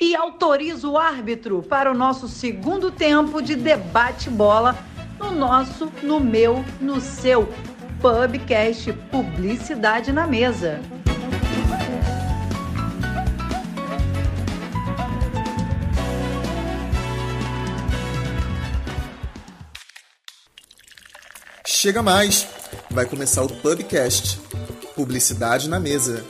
E autorizo o árbitro para o nosso segundo tempo de debate bola no nosso, no meu, no seu Pubcast Publicidade na Mesa. Chega mais! Vai começar o Pubcast Publicidade na Mesa.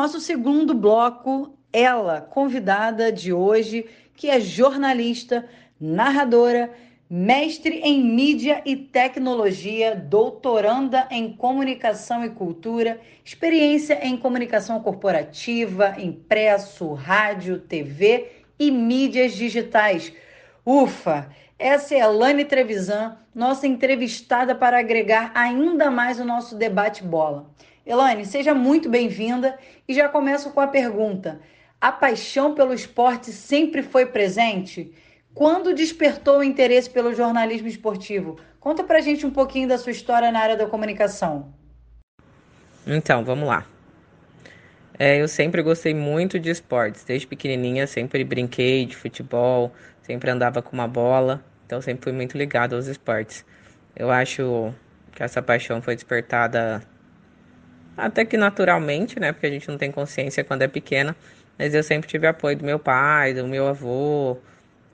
Nosso segundo bloco, ela, convidada de hoje, que é jornalista, narradora, mestre em mídia e tecnologia, doutoranda em comunicação e cultura, experiência em comunicação corporativa, impresso, rádio, TV e mídias digitais. Ufa! Essa é a Lani Trevisan, nossa entrevistada para agregar ainda mais o nosso debate bola. Elane, seja muito bem-vinda e já começo com a pergunta: a paixão pelo esporte sempre foi presente? Quando despertou o interesse pelo jornalismo esportivo? Conta pra gente um pouquinho da sua história na área da comunicação. Então, vamos lá. É, eu sempre gostei muito de esportes. Desde pequenininha sempre brinquei de futebol, sempre andava com uma bola. Então sempre fui muito ligado aos esportes. Eu acho que essa paixão foi despertada até que naturalmente, né? Porque a gente não tem consciência quando é pequena. Mas eu sempre tive apoio do meu pai, do meu avô,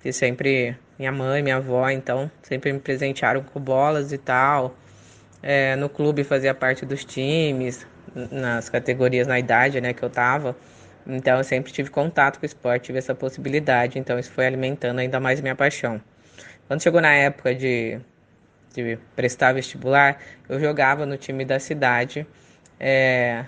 que sempre. Minha mãe, minha avó, então, sempre me presentearam com bolas e tal. É, no clube fazia parte dos times, nas categorias na idade né, que eu tava. Então eu sempre tive contato com o esporte, tive essa possibilidade. Então isso foi alimentando ainda mais minha paixão. Quando chegou na época de, de prestar vestibular, eu jogava no time da cidade. É,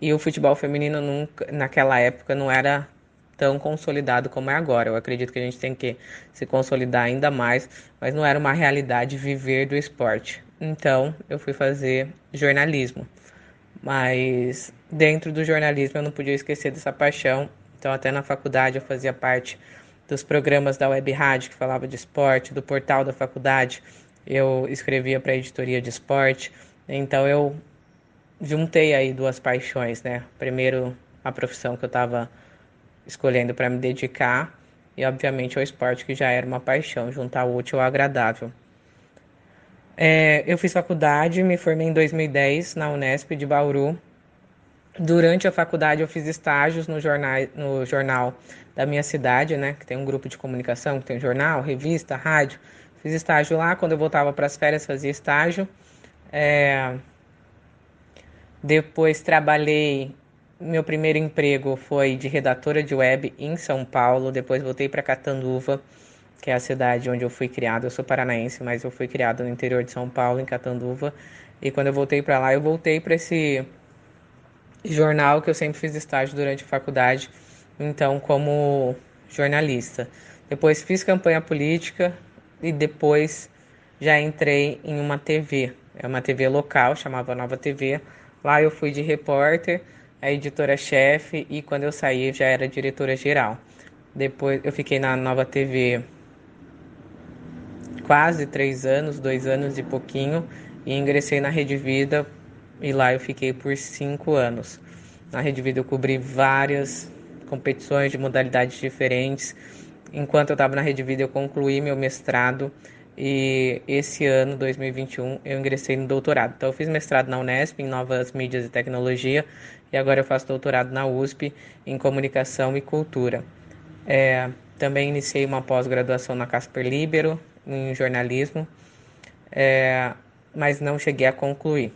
e o futebol feminino nunca, naquela época não era tão consolidado como é agora. Eu acredito que a gente tem que se consolidar ainda mais, mas não era uma realidade viver do esporte. Então, eu fui fazer jornalismo. Mas dentro do jornalismo eu não podia esquecer dessa paixão. Então, até na faculdade eu fazia parte dos programas da Web Rádio que falava de esporte, do portal da faculdade. Eu escrevia para a editoria de esporte. Então, eu juntei aí duas paixões, né? Primeiro, a profissão que eu estava escolhendo para me dedicar e, obviamente, o esporte que já era uma paixão, juntar o útil ao agradável. É, eu fiz faculdade, me formei em 2010 na Unesp de Bauru. Durante a faculdade, eu fiz estágios no jornal, no jornal da minha cidade, né? Que tem um grupo de comunicação, que tem jornal, revista, rádio. Fiz estágio lá. Quando eu voltava para as férias, fazia estágio. É, depois trabalhei, meu primeiro emprego foi de redatora de web em São Paulo. Depois voltei para Catanduva, que é a cidade onde eu fui criado. Eu sou paranaense, mas eu fui criado no interior de São Paulo, em Catanduva. E quando eu voltei para lá, eu voltei para esse jornal que eu sempre fiz estágio durante a faculdade, então como jornalista. Depois fiz campanha política e depois já entrei em uma TV, é uma TV local, chamava Nova TV, Lá eu fui de repórter, a editora-chefe e quando eu saí já era diretora-geral. Depois eu fiquei na Nova TV quase três anos, dois anos e pouquinho, e ingressei na Rede Vida e lá eu fiquei por cinco anos. Na Rede Vida eu cobri várias competições de modalidades diferentes. Enquanto eu estava na Rede Vida eu concluí meu mestrado e esse ano, 2021, eu ingressei no doutorado. Então, eu fiz mestrado na Unesp em Novas Mídias e Tecnologia e agora eu faço doutorado na USP em Comunicação e Cultura. É, também iniciei uma pós-graduação na Casper Libero em jornalismo, é, mas não cheguei a concluir.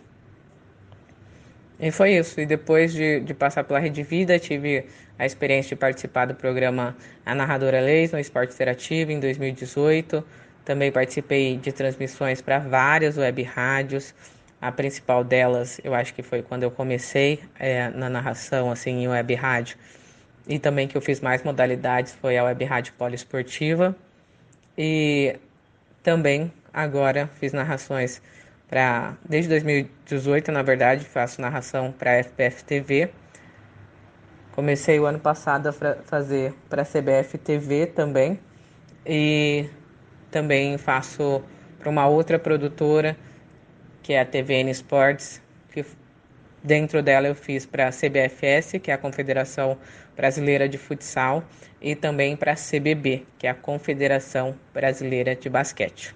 E foi isso. E depois de, de passar pela Rede Vida, tive a experiência de participar do programa A Narradora Leis no Esporte Interativo em 2018 também participei de transmissões para várias web rádios. A principal delas, eu acho que foi quando eu comecei é, na narração, assim, em web rádio. E também que eu fiz mais modalidades foi a web rádio poliesportiva. E também agora fiz narrações para desde 2018, na verdade, faço narração para FPF TV. Comecei o ano passado a fazer para CBF TV também. E também faço para uma outra produtora que é a TVN Sports, que dentro dela eu fiz para a CBFS, que é a Confederação Brasileira de Futsal, e também para a CBB, que é a Confederação Brasileira de Basquete.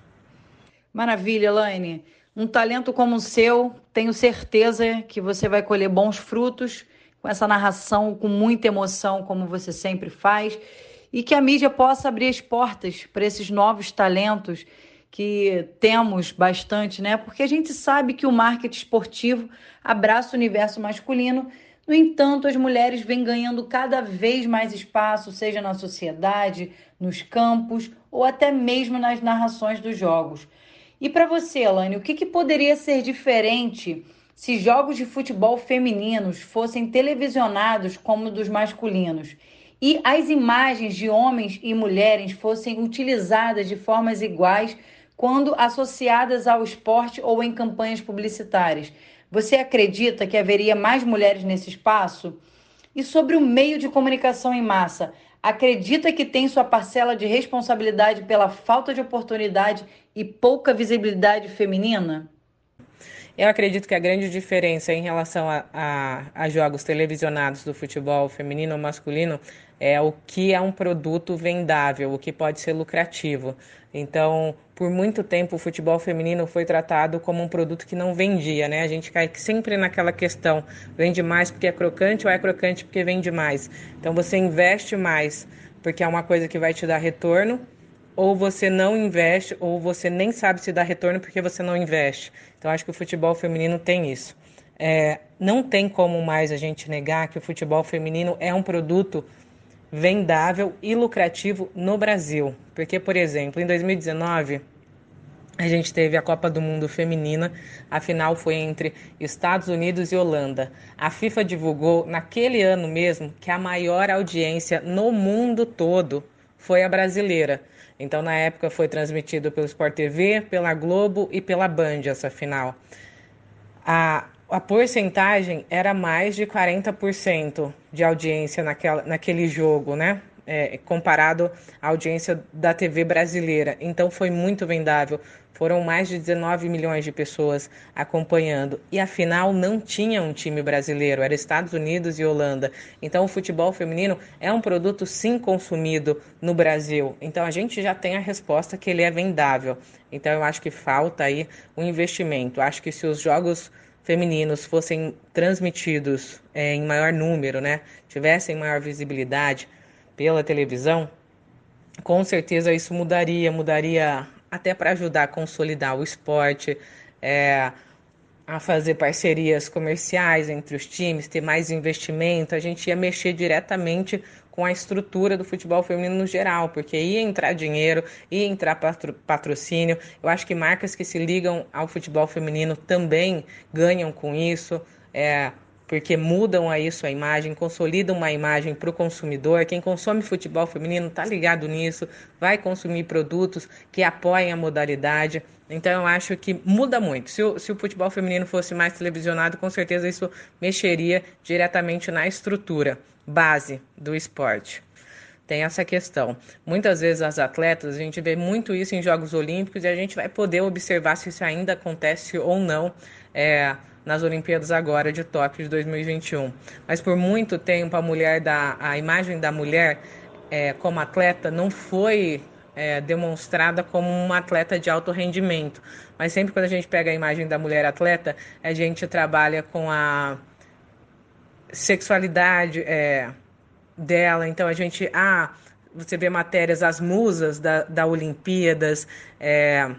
Maravilha, Elaine. Um talento como o seu, tenho certeza que você vai colher bons frutos com essa narração com muita emoção, como você sempre faz, e que a mídia possa abrir as portas para esses novos talentos que temos bastante, né? Porque a gente sabe que o marketing esportivo abraça o universo masculino. No entanto, as mulheres vêm ganhando cada vez mais espaço, seja na sociedade, nos campos ou até mesmo nas narrações dos jogos. E para você, Elane, o que, que poderia ser diferente se jogos de futebol femininos fossem televisionados como dos masculinos? E as imagens de homens e mulheres fossem utilizadas de formas iguais quando associadas ao esporte ou em campanhas publicitárias. Você acredita que haveria mais mulheres nesse espaço? E sobre o meio de comunicação em massa, acredita que tem sua parcela de responsabilidade pela falta de oportunidade e pouca visibilidade feminina? Eu acredito que a grande diferença em relação a, a, a, jogos televisionados do futebol feminino ou masculino é o que é um produto vendável, o que pode ser lucrativo. Então, por muito tempo, o futebol feminino foi tratado como um produto que não vendia, né? A gente cai sempre naquela questão: vende mais porque é crocante ou é crocante porque vende mais? Então, você investe mais porque é uma coisa que vai te dar retorno ou você não investe, ou você nem sabe se dá retorno porque você não investe. Então, acho que o futebol feminino tem isso. É, não tem como mais a gente negar que o futebol feminino é um produto vendável e lucrativo no Brasil. Porque, por exemplo, em 2019, a gente teve a Copa do Mundo Feminina, a final foi entre Estados Unidos e Holanda. A FIFA divulgou naquele ano mesmo que a maior audiência no mundo todo foi a brasileira. Então, na época, foi transmitido pelo Sport TV, pela Globo e pela Band essa final. A, a porcentagem era mais de 40% de audiência naquela, naquele jogo, né? É, comparado à audiência da TV brasileira. Então foi muito vendável. Foram mais de 19 milhões de pessoas acompanhando. E afinal não tinha um time brasileiro, era Estados Unidos e Holanda. Então o futebol feminino é um produto sim consumido no Brasil. Então a gente já tem a resposta que ele é vendável. Então eu acho que falta aí um investimento. Acho que se os jogos femininos fossem transmitidos é, em maior número, né, tivessem maior visibilidade pela televisão, com certeza isso mudaria, mudaria até para ajudar a consolidar o esporte, é, a fazer parcerias comerciais entre os times, ter mais investimento, a gente ia mexer diretamente com a estrutura do futebol feminino no geral, porque ia entrar dinheiro, ia entrar patro, patrocínio. Eu acho que marcas que se ligam ao futebol feminino também ganham com isso. É, porque mudam a isso a imagem, consolidam uma imagem para o consumidor. Quem consome futebol feminino está ligado nisso, vai consumir produtos que apoiem a modalidade. Então eu acho que muda muito. Se o, se o futebol feminino fosse mais televisionado, com certeza isso mexeria diretamente na estrutura base do esporte tem essa questão. Muitas vezes as atletas, a gente vê muito isso em Jogos Olímpicos e a gente vai poder observar se isso ainda acontece ou não. É, nas Olimpíadas agora de Tóquio de 2021. Mas por muito tempo a mulher da a imagem da mulher é, como atleta não foi é, demonstrada como uma atleta de alto rendimento. Mas sempre quando a gente pega a imagem da mulher atleta, a gente trabalha com a sexualidade é, dela. Então a gente, ah, você vê matérias, as musas da, da Olimpíadas, é,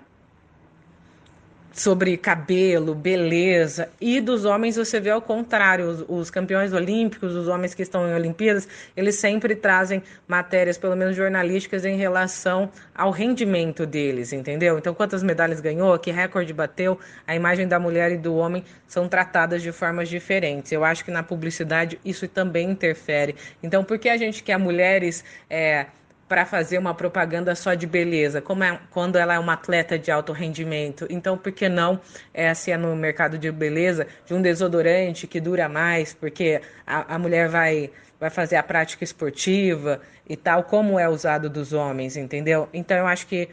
sobre cabelo, beleza, e dos homens você vê ao contrário, os, os, campeões olímpicos, os homens que estão em Olimpíadas, eles sempre trazem matérias, pelo menos jornalísticas, em relação ao rendimento deles, entendeu? Então, quantas medalhas ganhou, que recorde bateu, a imagem da mulher e do homem são tratadas de formas diferentes. Eu acho que na publicidade isso também interfere. Então, por que a gente quer mulheres. É, para fazer uma propaganda só de beleza, como é, quando ela é uma atleta de alto rendimento. Então, por que não, é, se é no mercado de beleza, de um desodorante que dura mais, porque a, a mulher vai, vai fazer a prática esportiva e tal, como é usado dos homens, entendeu? Então, eu acho que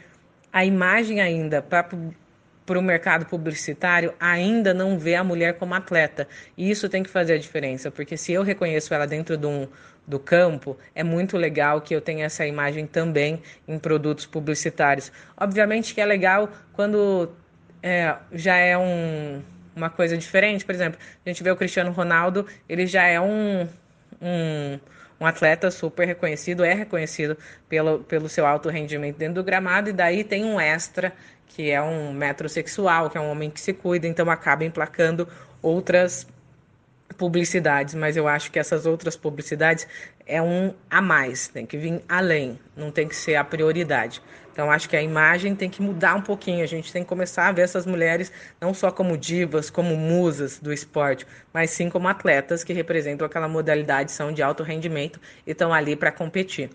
a imagem ainda para o mercado publicitário ainda não vê a mulher como atleta. E isso tem que fazer a diferença, porque se eu reconheço ela dentro de um, do campo, é muito legal que eu tenha essa imagem também em produtos publicitários. Obviamente que é legal quando é, já é um, uma coisa diferente. Por exemplo, a gente vê o Cristiano Ronaldo, ele já é um, um, um atleta super reconhecido, é reconhecido pelo, pelo seu alto rendimento dentro do gramado, e daí tem um extra, que é um metrosexual, que é um homem que se cuida, então acaba emplacando outras publicidades, mas eu acho que essas outras publicidades é um a mais, tem que vir além, não tem que ser a prioridade. Então acho que a imagem tem que mudar um pouquinho, a gente tem que começar a ver essas mulheres não só como divas, como musas do esporte, mas sim como atletas que representam aquela modalidade, são de alto rendimento e estão ali para competir.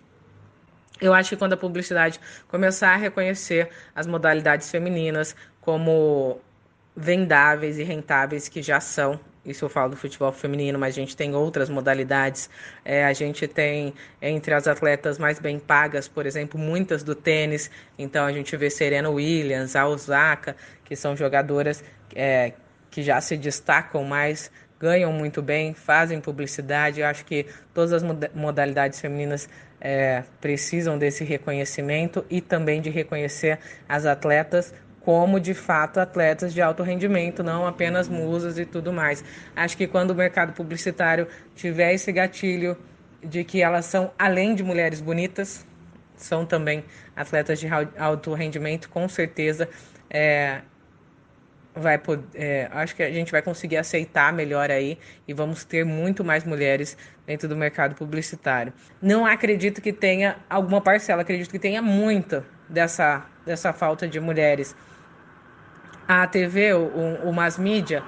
Eu acho que quando a publicidade começar a reconhecer as modalidades femininas como vendáveis e rentáveis que já são isso eu falo do futebol feminino, mas a gente tem outras modalidades. É, a gente tem entre as atletas mais bem pagas, por exemplo, muitas do tênis. Então a gente vê Serena Williams, a Osaka, que são jogadoras é, que já se destacam mais, ganham muito bem, fazem publicidade. Eu acho que todas as modalidades femininas é, precisam desse reconhecimento e também de reconhecer as atletas como de fato atletas de alto rendimento, não apenas musas e tudo mais. Acho que quando o mercado publicitário tiver esse gatilho de que elas são além de mulheres bonitas, são também atletas de alto rendimento, com certeza é, vai é, acho que a gente vai conseguir aceitar melhor aí e vamos ter muito mais mulheres dentro do mercado publicitário. Não acredito que tenha alguma parcela, acredito que tenha muita dessa, dessa falta de mulheres a TV, o, o mass media,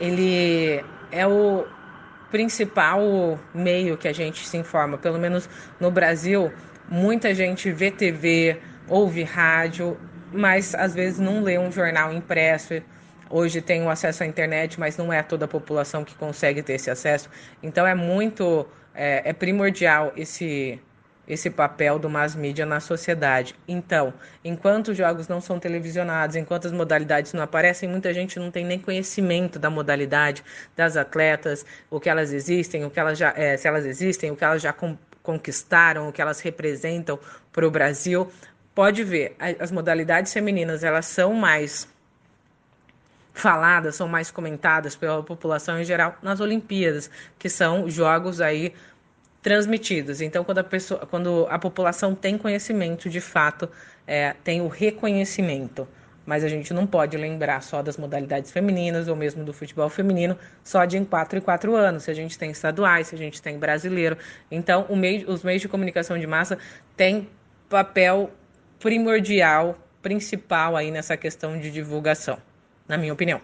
ele é o principal meio que a gente se informa. Pelo menos no Brasil, muita gente vê TV, ouve rádio, mas às vezes não lê um jornal impresso. Hoje tem o acesso à internet, mas não é toda a população que consegue ter esse acesso. Então é muito, é, é primordial esse esse papel do mass media na sociedade. Então, enquanto os jogos não são televisionados, enquanto as modalidades não aparecem, muita gente não tem nem conhecimento da modalidade, das atletas, o que elas existem, o que elas já, é, se elas existem, o que elas já conquistaram, o que elas representam para o Brasil. Pode ver, as modalidades femininas elas são mais faladas, são mais comentadas pela população em geral nas Olimpíadas, que são jogos aí transmitidos. Então, quando a, pessoa, quando a população tem conhecimento, de fato, é, tem o reconhecimento. Mas a gente não pode lembrar só das modalidades femininas ou mesmo do futebol feminino só de em 4 e 4 anos. Se a gente tem estaduais, se a gente tem brasileiro. Então, meio, os meios de comunicação de massa têm papel primordial, principal aí nessa questão de divulgação, na minha opinião.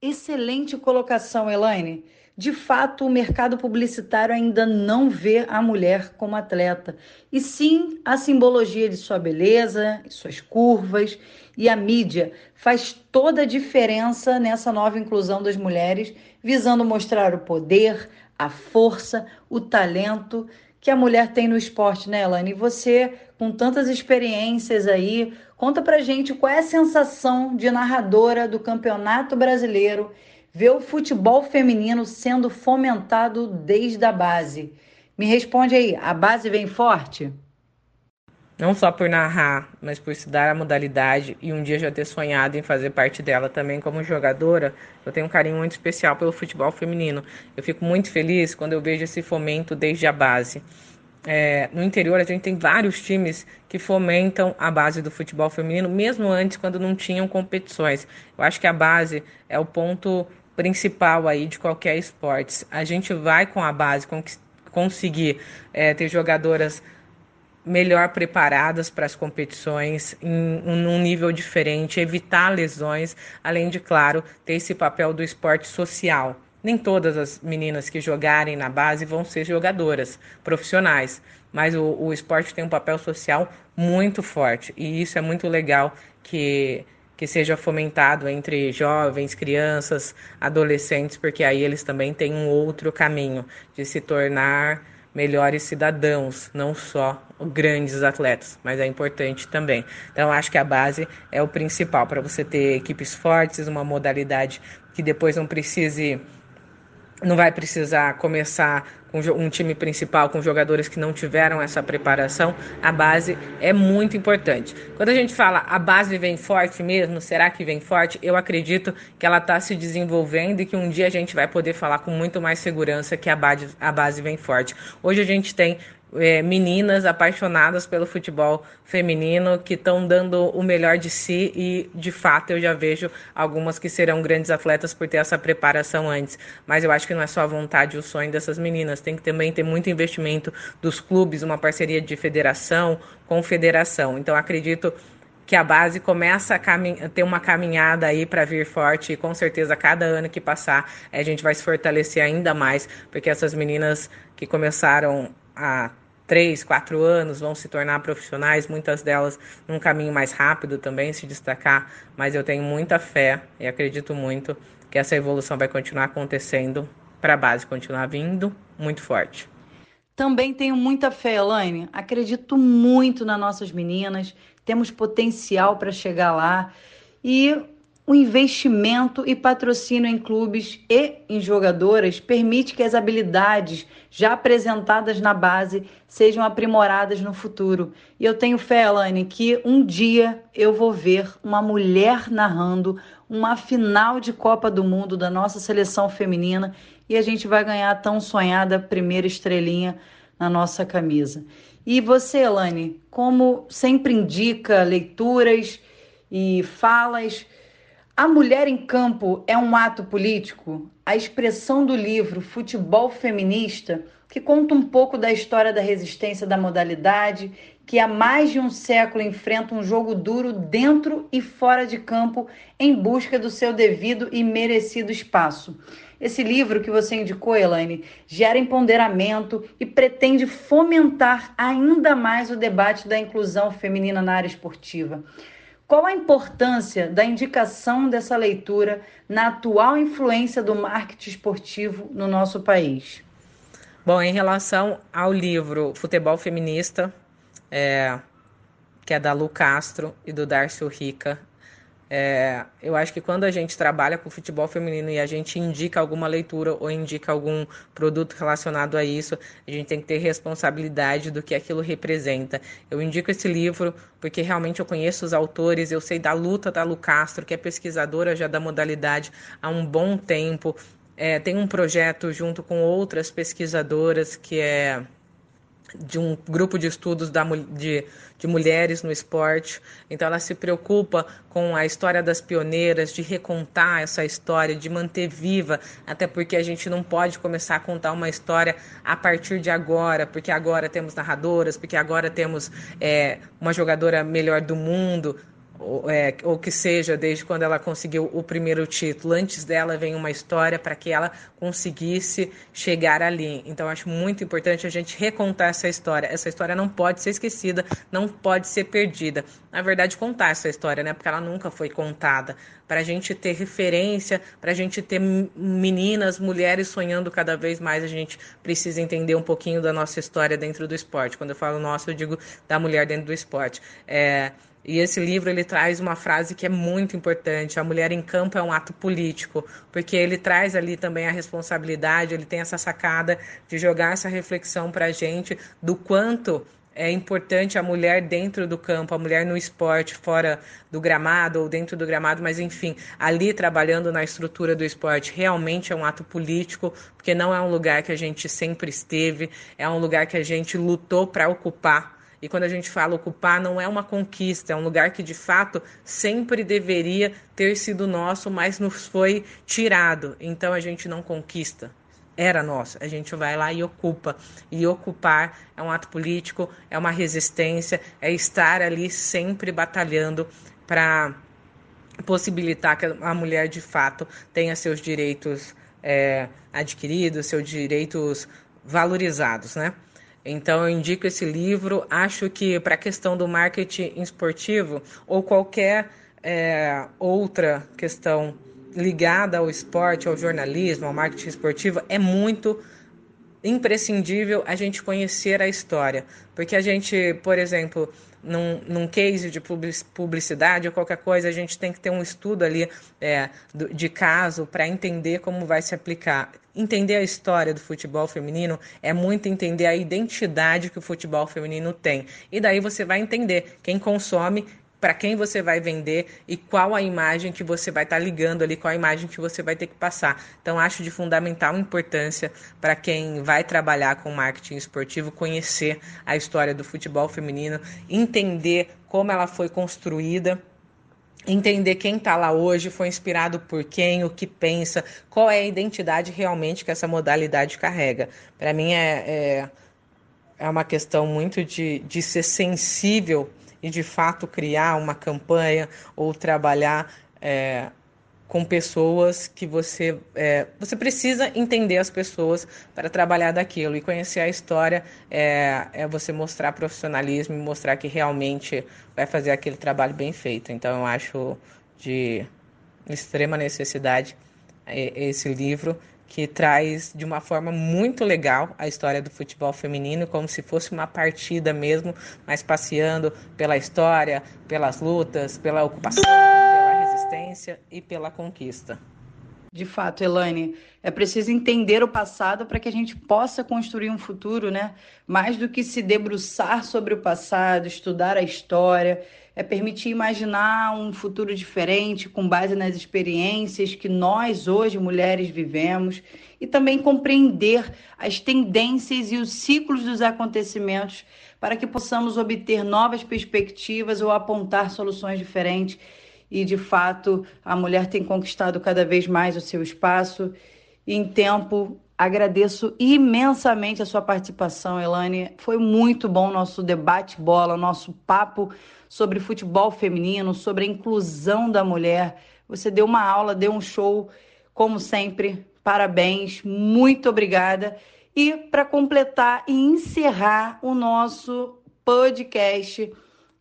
Excelente colocação, Elaine. De fato, o mercado publicitário ainda não vê a mulher como atleta, e sim a simbologia de sua beleza, suas curvas, e a mídia faz toda a diferença nessa nova inclusão das mulheres, visando mostrar o poder, a força, o talento que a mulher tem no esporte, né, Elaine? E você, com tantas experiências aí, conta pra gente qual é a sensação de narradora do Campeonato Brasileiro ver o futebol feminino sendo fomentado desde a base. Me responde aí, a base vem forte? Não só por narrar, mas por estudar a modalidade e um dia já ter sonhado em fazer parte dela também como jogadora, eu tenho um carinho muito especial pelo futebol feminino. Eu fico muito feliz quando eu vejo esse fomento desde a base. É, no interior a gente tem vários times que fomentam a base do futebol feminino, mesmo antes quando não tinham competições. Eu acho que a base é o ponto principal aí de qualquer esporte. A gente vai com a base conseguir é, ter jogadoras melhor preparadas para as competições, em um nível diferente, evitar lesões, além de, claro, ter esse papel do esporte social. Nem todas as meninas que jogarem na base vão ser jogadoras profissionais, mas o, o esporte tem um papel social muito forte e isso é muito legal que que seja fomentado entre jovens, crianças, adolescentes, porque aí eles também têm um outro caminho de se tornar melhores cidadãos, não só grandes atletas, mas é importante também. Então, acho que a base é o principal para você ter equipes fortes, uma modalidade que depois não precise não vai precisar começar com um time principal com jogadores que não tiveram essa preparação, a base é muito importante. Quando a gente fala a base vem forte mesmo, será que vem forte? Eu acredito que ela está se desenvolvendo e que um dia a gente vai poder falar com muito mais segurança que a base, a base vem forte. Hoje a gente tem é, meninas apaixonadas pelo futebol feminino que estão dando o melhor de si e de fato eu já vejo algumas que serão grandes atletas por ter essa preparação antes. Mas eu acho que não é só a vontade e o sonho dessas meninas, tem que também ter muito investimento dos clubes, uma parceria de federação com federação. Então acredito que a base começa a ter uma caminhada aí para vir forte e com certeza cada ano que passar a gente vai se fortalecer ainda mais, porque essas meninas que começaram há três, quatro anos vão se tornar profissionais, muitas delas num caminho mais rápido também se destacar, mas eu tenho muita fé e acredito muito que essa evolução vai continuar acontecendo para a base continuar vindo muito forte. Também tenho muita fé, Elaine. Acredito muito nas nossas meninas, temos potencial para chegar lá e o investimento e patrocínio em clubes e em jogadoras permite que as habilidades já apresentadas na base sejam aprimoradas no futuro. E eu tenho fé, Elaine, que um dia eu vou ver uma mulher narrando uma final de Copa do Mundo da nossa seleção feminina e a gente vai ganhar a tão sonhada primeira estrelinha na nossa camisa. E você, Elaine, como sempre indica leituras e falas a mulher em campo é um ato político? A expressão do livro Futebol Feminista, que conta um pouco da história da resistência da modalidade, que há mais de um século enfrenta um jogo duro dentro e fora de campo em busca do seu devido e merecido espaço. Esse livro que você indicou, Elaine, gera empoderamento e pretende fomentar ainda mais o debate da inclusão feminina na área esportiva. Qual a importância da indicação dessa leitura na atual influência do marketing esportivo no nosso país? Bom, em relação ao livro Futebol Feminista, é, que é da Lu Castro e do Darcio Rica, é, eu acho que quando a gente trabalha com futebol feminino e a gente indica alguma leitura ou indica algum produto relacionado a isso, a gente tem que ter responsabilidade do que aquilo representa. Eu indico esse livro porque realmente eu conheço os autores, eu sei da luta da Lu Castro, que é pesquisadora já da modalidade há um bom tempo. É, tem um projeto junto com outras pesquisadoras que é de um grupo de estudos da, de, de mulheres no esporte. Então, ela se preocupa com a história das pioneiras, de recontar essa história, de manter viva, até porque a gente não pode começar a contar uma história a partir de agora, porque agora temos narradoras, porque agora temos é, uma jogadora melhor do mundo ou, é, ou que seja, desde quando ela conseguiu o primeiro título. Antes dela vem uma história para que ela conseguisse chegar ali. Então, acho muito importante a gente recontar essa história. Essa história não pode ser esquecida, não pode ser perdida. Na verdade, contar essa história, né? Porque ela nunca foi contada. Para a gente ter referência, para a gente ter meninas, mulheres sonhando cada vez mais, a gente precisa entender um pouquinho da nossa história dentro do esporte. Quando eu falo nossa, eu digo da mulher dentro do esporte. É, e esse livro ele traz uma frase que é muito importante: a mulher em campo é um ato político, porque ele traz ali também a responsabilidade, ele tem essa sacada de jogar essa reflexão para a gente do quanto é importante a mulher dentro do campo, a mulher no esporte, fora do gramado ou dentro do gramado, mas enfim, ali trabalhando na estrutura do esporte, realmente é um ato político, porque não é um lugar que a gente sempre esteve, é um lugar que a gente lutou para ocupar e quando a gente fala ocupar, não é uma conquista, é um lugar que de fato sempre deveria ter sido nosso, mas nos foi tirado. Então a gente não conquista. Era nosso, a gente vai lá e ocupa. E ocupar é um ato político, é uma resistência, é estar ali sempre batalhando para possibilitar que a mulher de fato tenha seus direitos é, adquiridos, seus direitos valorizados, né? Então eu indico esse livro. Acho que para a questão do marketing esportivo ou qualquer é, outra questão ligada ao esporte, ao jornalismo, ao marketing esportivo, é muito imprescindível a gente conhecer a história. Porque a gente, por exemplo, num, num case de publicidade ou qualquer coisa, a gente tem que ter um estudo ali é, de caso para entender como vai se aplicar. Entender a história do futebol feminino é muito entender a identidade que o futebol feminino tem. E daí você vai entender quem consome para quem você vai vender e qual a imagem que você vai estar tá ligando ali, qual a imagem que você vai ter que passar. Então, acho de fundamental importância para quem vai trabalhar com marketing esportivo conhecer a história do futebol feminino, entender como ela foi construída entender quem está lá hoje, foi inspirado por quem, o que pensa, qual é a identidade realmente que essa modalidade carrega. Para mim é, é, é, uma questão muito de, de ser sensível e de fato criar uma campanha ou trabalhar é, com pessoas que você é, você precisa entender as pessoas para trabalhar daquilo. E conhecer a história é, é você mostrar profissionalismo e mostrar que realmente vai fazer aquele trabalho bem feito. Então eu acho de extrema necessidade é, esse livro que traz de uma forma muito legal a história do futebol feminino, como se fosse uma partida mesmo, mas passeando pela história, pelas lutas, pela ocupação, pela resistência e pela conquista. De fato, Elaine, é preciso entender o passado para que a gente possa construir um futuro, né? Mais do que se debruçar sobre o passado, estudar a história, é permitir imaginar um futuro diferente com base nas experiências que nós hoje mulheres vivemos e também compreender as tendências e os ciclos dos acontecimentos para que possamos obter novas perspectivas ou apontar soluções diferentes. E de fato, a mulher tem conquistado cada vez mais o seu espaço. Em tempo Agradeço imensamente a sua participação, Elane. Foi muito bom nosso debate bola, nosso papo sobre futebol feminino, sobre a inclusão da mulher. Você deu uma aula, deu um show, como sempre. Parabéns, muito obrigada. E para completar e encerrar o nosso podcast,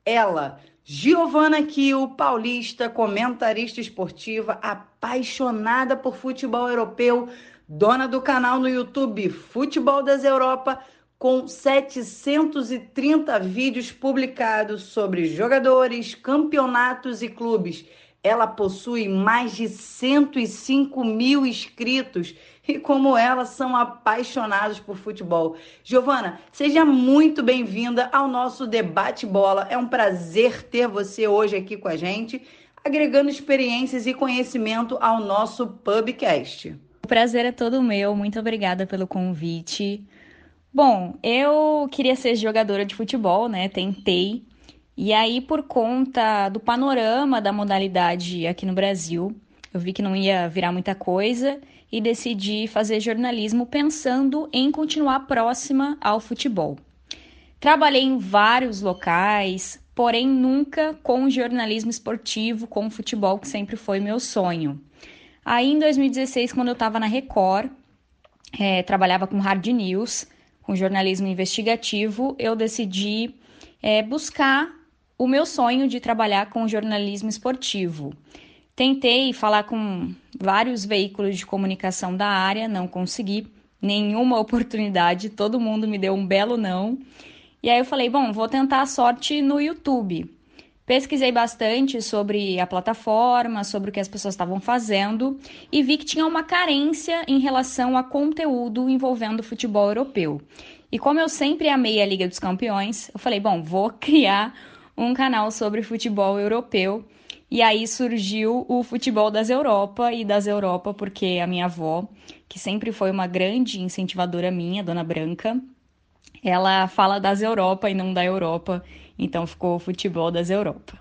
ela, Giovana Kiel, paulista, comentarista esportiva, apaixonada por futebol europeu dona do canal no YouTube Futebol das Europa, com 730 vídeos publicados sobre jogadores, campeonatos e clubes. Ela possui mais de 105 mil inscritos e, como ela, são apaixonados por futebol. Giovana, seja muito bem-vinda ao nosso Debate Bola. É um prazer ter você hoje aqui com a gente, agregando experiências e conhecimento ao nosso Pubcast. O prazer é todo meu, muito obrigada pelo convite. Bom, eu queria ser jogadora de futebol, né? Tentei. E aí, por conta do panorama da modalidade aqui no Brasil, eu vi que não ia virar muita coisa e decidi fazer jornalismo pensando em continuar próxima ao futebol. Trabalhei em vários locais, porém nunca com jornalismo esportivo, com futebol, que sempre foi meu sonho. Aí em 2016, quando eu estava na Record, é, trabalhava com hard news, com jornalismo investigativo, eu decidi é, buscar o meu sonho de trabalhar com jornalismo esportivo. Tentei falar com vários veículos de comunicação da área, não consegui nenhuma oportunidade, todo mundo me deu um belo não. E aí eu falei, bom, vou tentar a sorte no YouTube. Pesquisei bastante sobre a plataforma, sobre o que as pessoas estavam fazendo e vi que tinha uma carência em relação a conteúdo envolvendo futebol europeu. E como eu sempre amei a Liga dos Campeões, eu falei, bom, vou criar um canal sobre futebol europeu. E aí surgiu o futebol das Europa e das Europa, porque a minha avó, que sempre foi uma grande incentivadora minha, Dona Branca, ela fala das Europa e não da Europa. Então ficou o futebol das Europa.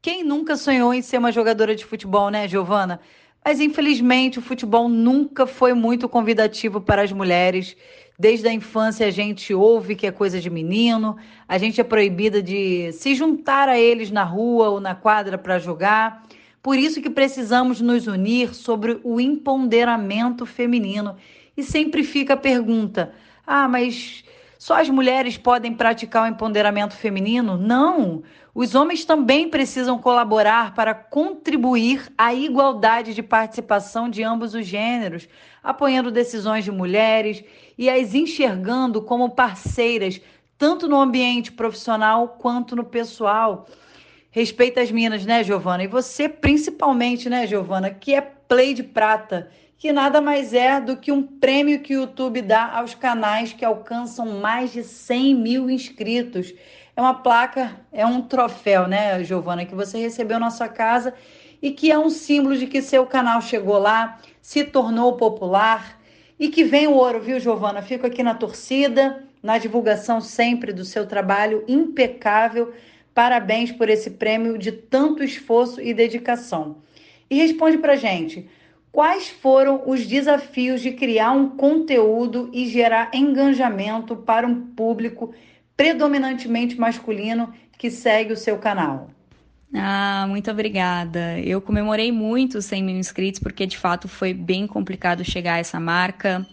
Quem nunca sonhou em ser uma jogadora de futebol, né, Giovana? Mas infelizmente o futebol nunca foi muito convidativo para as mulheres. Desde a infância a gente ouve que é coisa de menino, a gente é proibida de se juntar a eles na rua ou na quadra para jogar. Por isso que precisamos nos unir sobre o empoderamento feminino. E sempre fica a pergunta: ah, mas só as mulheres podem praticar o empoderamento feminino? Não! Os homens também precisam colaborar para contribuir à igualdade de participação de ambos os gêneros, apoiando decisões de mulheres e as enxergando como parceiras, tanto no ambiente profissional quanto no pessoal. Respeita as minas, né, Giovana? E você principalmente, né, Giovana, que é play de prata, que nada mais é do que um prêmio que o YouTube dá aos canais que alcançam mais de 100 mil inscritos. É uma placa, é um troféu, né, Giovana, que você recebeu na sua casa e que é um símbolo de que seu canal chegou lá, se tornou popular e que vem o ouro, viu, Giovana? Fico aqui na torcida, na divulgação sempre do seu trabalho impecável. Parabéns por esse prêmio de tanto esforço e dedicação. E responde pra gente. Quais foram os desafios de criar um conteúdo e gerar engajamento para um público predominantemente masculino que segue o seu canal? Ah, muito obrigada. Eu comemorei muito os 100 mil inscritos porque de fato foi bem complicado chegar a essa marca.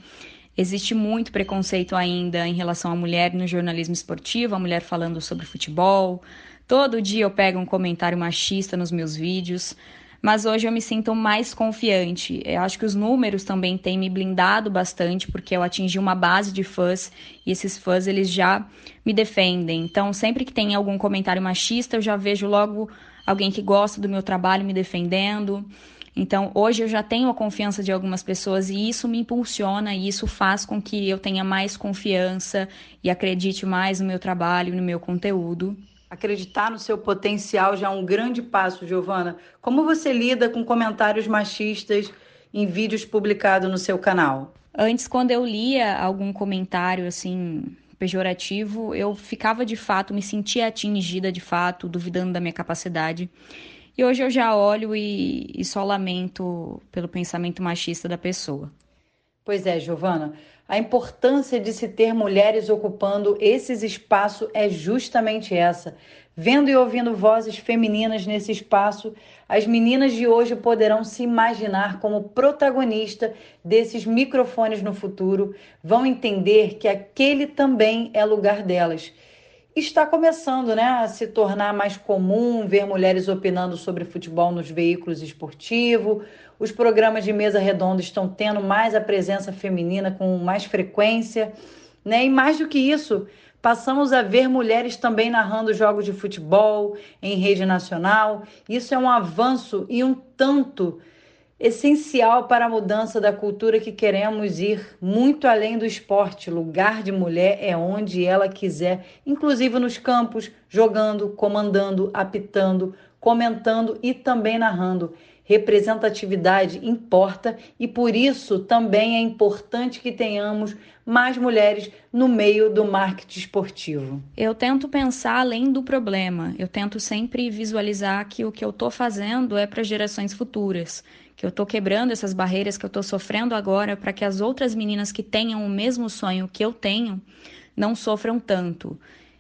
Existe muito preconceito ainda em relação à mulher no jornalismo esportivo, a mulher falando sobre futebol. Todo dia eu pego um comentário machista nos meus vídeos, mas hoje eu me sinto mais confiante. Eu acho que os números também têm me blindado bastante porque eu atingi uma base de fãs e esses fãs eles já me defendem. Então, sempre que tem algum comentário machista, eu já vejo logo alguém que gosta do meu trabalho me defendendo. Então, hoje eu já tenho a confiança de algumas pessoas e isso me impulsiona e isso faz com que eu tenha mais confiança e acredite mais no meu trabalho, no meu conteúdo. Acreditar no seu potencial já é um grande passo, Giovana. Como você lida com comentários machistas em vídeos publicados no seu canal? Antes, quando eu lia algum comentário assim pejorativo, eu ficava de fato, me sentia atingida de fato, duvidando da minha capacidade. E hoje eu já olho e, e só lamento pelo pensamento machista da pessoa. Pois é, Giovana. A importância de se ter mulheres ocupando esses espaços é justamente essa. Vendo e ouvindo vozes femininas nesse espaço, as meninas de hoje poderão se imaginar como protagonista desses microfones no futuro, vão entender que aquele também é lugar delas está começando né, a se tornar mais comum ver mulheres opinando sobre futebol nos veículos esportivos. Os programas de mesa redonda estão tendo mais a presença feminina com mais frequência. Né? E mais do que isso, passamos a ver mulheres também narrando jogos de futebol em rede nacional. Isso é um avanço e um tanto essencial para a mudança da cultura que queremos ir muito além do esporte. Lugar de mulher é onde ela quiser, inclusive nos campos, jogando, comandando, apitando, comentando e também narrando. Representatividade importa e por isso também é importante que tenhamos mais mulheres no meio do marketing esportivo. Eu tento pensar além do problema, eu tento sempre visualizar que o que eu estou fazendo é para gerações futuras que eu estou quebrando essas barreiras que eu estou sofrendo agora para que as outras meninas que tenham o mesmo sonho que eu tenho não sofram tanto.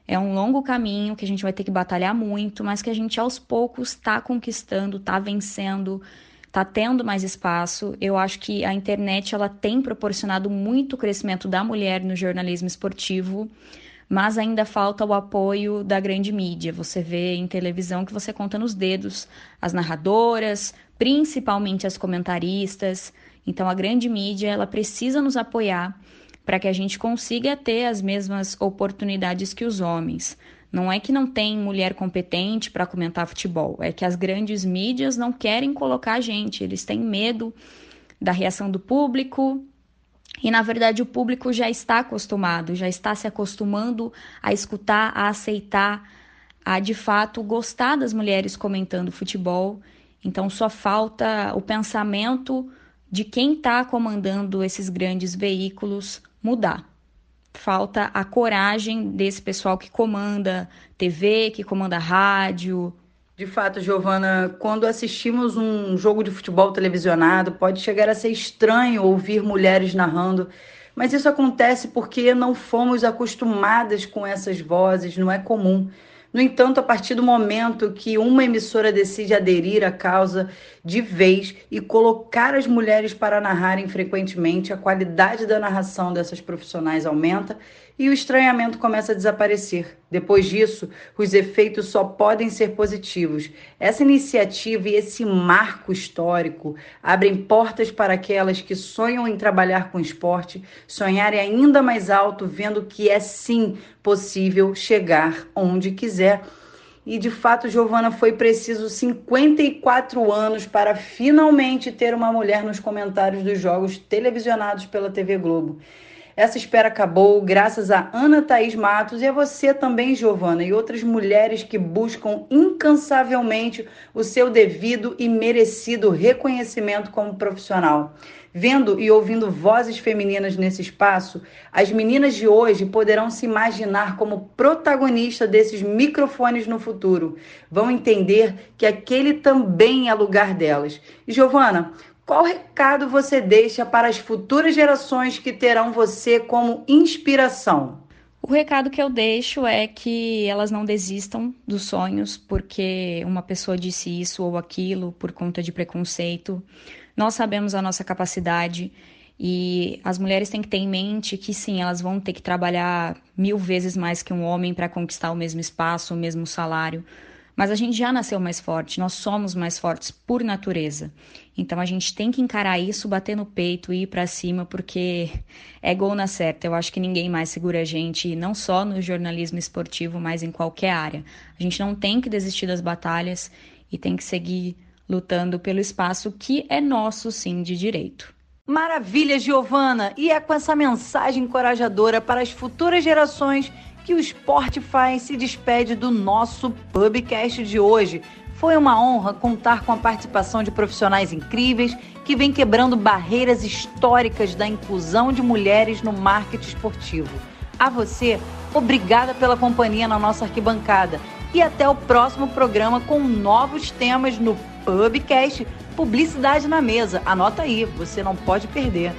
É um longo caminho que a gente vai ter que batalhar muito, mas que a gente aos poucos está conquistando, está vencendo, está tendo mais espaço. Eu acho que a internet ela tem proporcionado muito crescimento da mulher no jornalismo esportivo, mas ainda falta o apoio da grande mídia. Você vê em televisão que você conta nos dedos as narradoras, principalmente as comentaristas. Então a grande mídia, ela precisa nos apoiar para que a gente consiga ter as mesmas oportunidades que os homens. Não é que não tem mulher competente para comentar futebol, é que as grandes mídias não querem colocar a gente, eles têm medo da reação do público. E na verdade o público já está acostumado, já está se acostumando a escutar, a aceitar, a de fato gostar das mulheres comentando futebol então só falta o pensamento de quem está comandando esses grandes veículos mudar. Falta a coragem desse pessoal que comanda TV, que comanda rádio. De fato, Giovana, quando assistimos um jogo de futebol televisionado, pode chegar a ser estranho ouvir mulheres narrando, mas isso acontece porque não fomos acostumadas com essas vozes, não é comum. No entanto, a partir do momento que uma emissora decide aderir à causa de vez e colocar as mulheres para narrarem frequentemente, a qualidade da narração dessas profissionais aumenta e o estranhamento começa a desaparecer. Depois disso, os efeitos só podem ser positivos. Essa iniciativa e esse marco histórico abrem portas para aquelas que sonham em trabalhar com esporte, sonharem ainda mais alto, vendo que é sim possível chegar onde quiser. E de fato, Giovana, foi preciso 54 anos para finalmente ter uma mulher nos comentários dos jogos televisionados pela TV Globo. Essa espera acabou graças a Ana Thaís Matos e a você também, Giovana, e outras mulheres que buscam incansavelmente o seu devido e merecido reconhecimento como profissional. Vendo e ouvindo vozes femininas nesse espaço, as meninas de hoje poderão se imaginar como protagonista desses microfones no futuro. Vão entender que aquele também é lugar delas. E Giovana, qual recado você deixa para as futuras gerações que terão você como inspiração? O recado que eu deixo é que elas não desistam dos sonhos porque uma pessoa disse isso ou aquilo por conta de preconceito. Nós sabemos a nossa capacidade e as mulheres têm que ter em mente que sim, elas vão ter que trabalhar mil vezes mais que um homem para conquistar o mesmo espaço, o mesmo salário. Mas a gente já nasceu mais forte, nós somos mais fortes por natureza. Então a gente tem que encarar isso, bater no peito e ir para cima, porque é gol na certa. Eu acho que ninguém mais segura a gente, não só no jornalismo esportivo, mas em qualquer área. A gente não tem que desistir das batalhas e tem que seguir lutando pelo espaço que é nosso, sim, de direito. Maravilha, Giovana! E é com essa mensagem encorajadora para as futuras gerações que o Spotify se despede do nosso Pubcast de hoje. Foi uma honra contar com a participação de profissionais incríveis que vêm quebrando barreiras históricas da inclusão de mulheres no marketing esportivo. A você, obrigada pela companhia na nossa arquibancada e até o próximo programa com novos temas no Pubcast Publicidade na Mesa. Anota aí, você não pode perder.